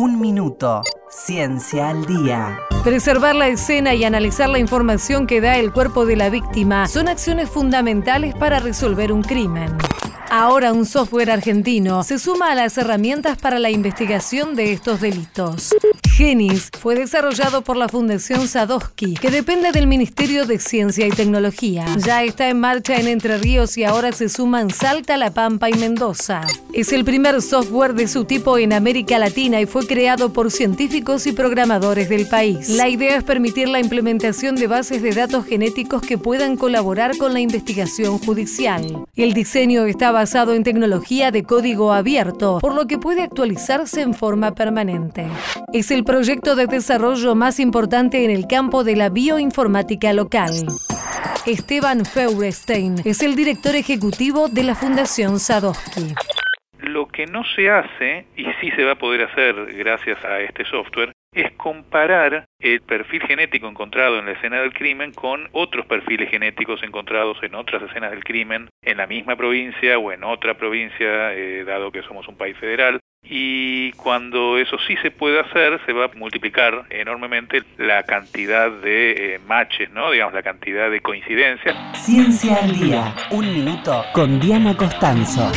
Un minuto. Ciencia al día. Preservar la escena y analizar la información que da el cuerpo de la víctima son acciones fundamentales para resolver un crimen. Ahora un software argentino se suma a las herramientas para la investigación de estos delitos. Genis fue desarrollado por la Fundación Sadowski, que depende del Ministerio de Ciencia y Tecnología. Ya está en marcha en Entre Ríos y ahora se suman Salta, La Pampa y Mendoza. Es el primer software de su tipo en América Latina y fue creado por científicos y programadores del país. La idea es permitir la implementación de bases de datos genéticos que puedan colaborar con la investigación judicial. El diseño estaba basado en tecnología de código abierto, por lo que puede actualizarse en forma permanente. Es el proyecto de desarrollo más importante en el campo de la bioinformática local. Esteban Feuerstein es el director ejecutivo de la Fundación Sadowski. Lo que no se hace, y sí se va a poder hacer gracias a este software, es comparar el perfil genético encontrado en la escena del crimen con otros perfiles genéticos encontrados en otras escenas del crimen en la misma provincia o en otra provincia, eh, dado que somos un país federal. Y cuando eso sí se puede hacer, se va a multiplicar enormemente la cantidad de eh, matches, ¿no? Digamos, la cantidad de coincidencias. Ciencia al día. Un minuto con Diana Costanzo.